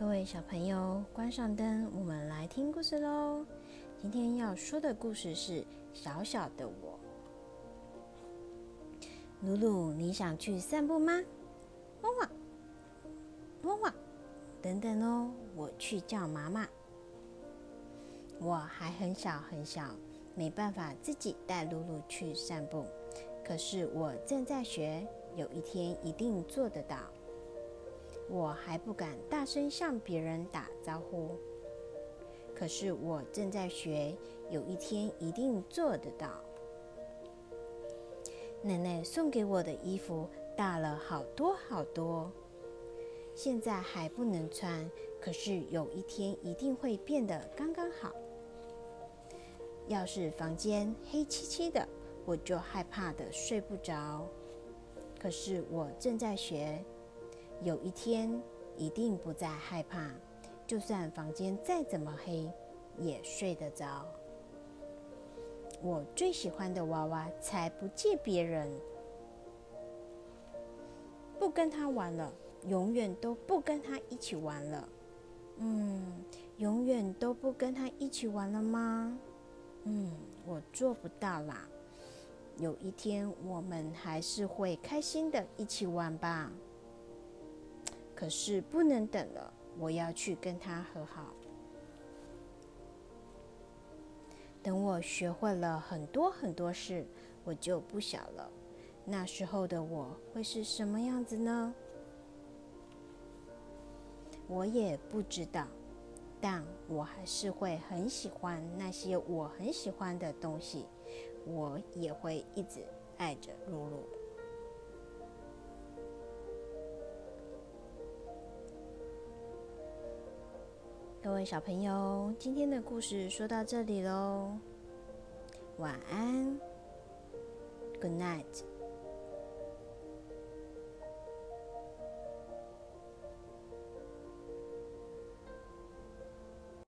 各位小朋友，关上灯，我们来听故事喽。今天要说的故事是《小小的我》。露露，你想去散步吗？汪汪，汪汪，等等哦，我去叫妈妈。我还很小很小，没办法自己带露露去散步。可是我正在学，有一天一定做得到。我还不敢大声向别人打招呼，可是我正在学，有一天一定做得到。奶奶送给我的衣服大了好多好多，现在还不能穿，可是有一天一定会变得刚刚好。要是房间黑漆漆的，我就害怕的睡不着。可是我正在学。有一天，一定不再害怕，就算房间再怎么黑，也睡得着。我最喜欢的娃娃，才不借别人，不跟他玩了，永远都不跟他一起玩了。嗯，永远都不跟他一起玩了吗？嗯，我做不到啦。有一天，我们还是会开心的一起玩吧。可是不能等了，我要去跟他和好。等我学会了很多很多事，我就不小了。那时候的我会是什么样子呢？我也不知道，但我还是会很喜欢那些我很喜欢的东西。我也会一直爱着露露。各位小朋友，今天的故事说到这里喽，晚安，Good night。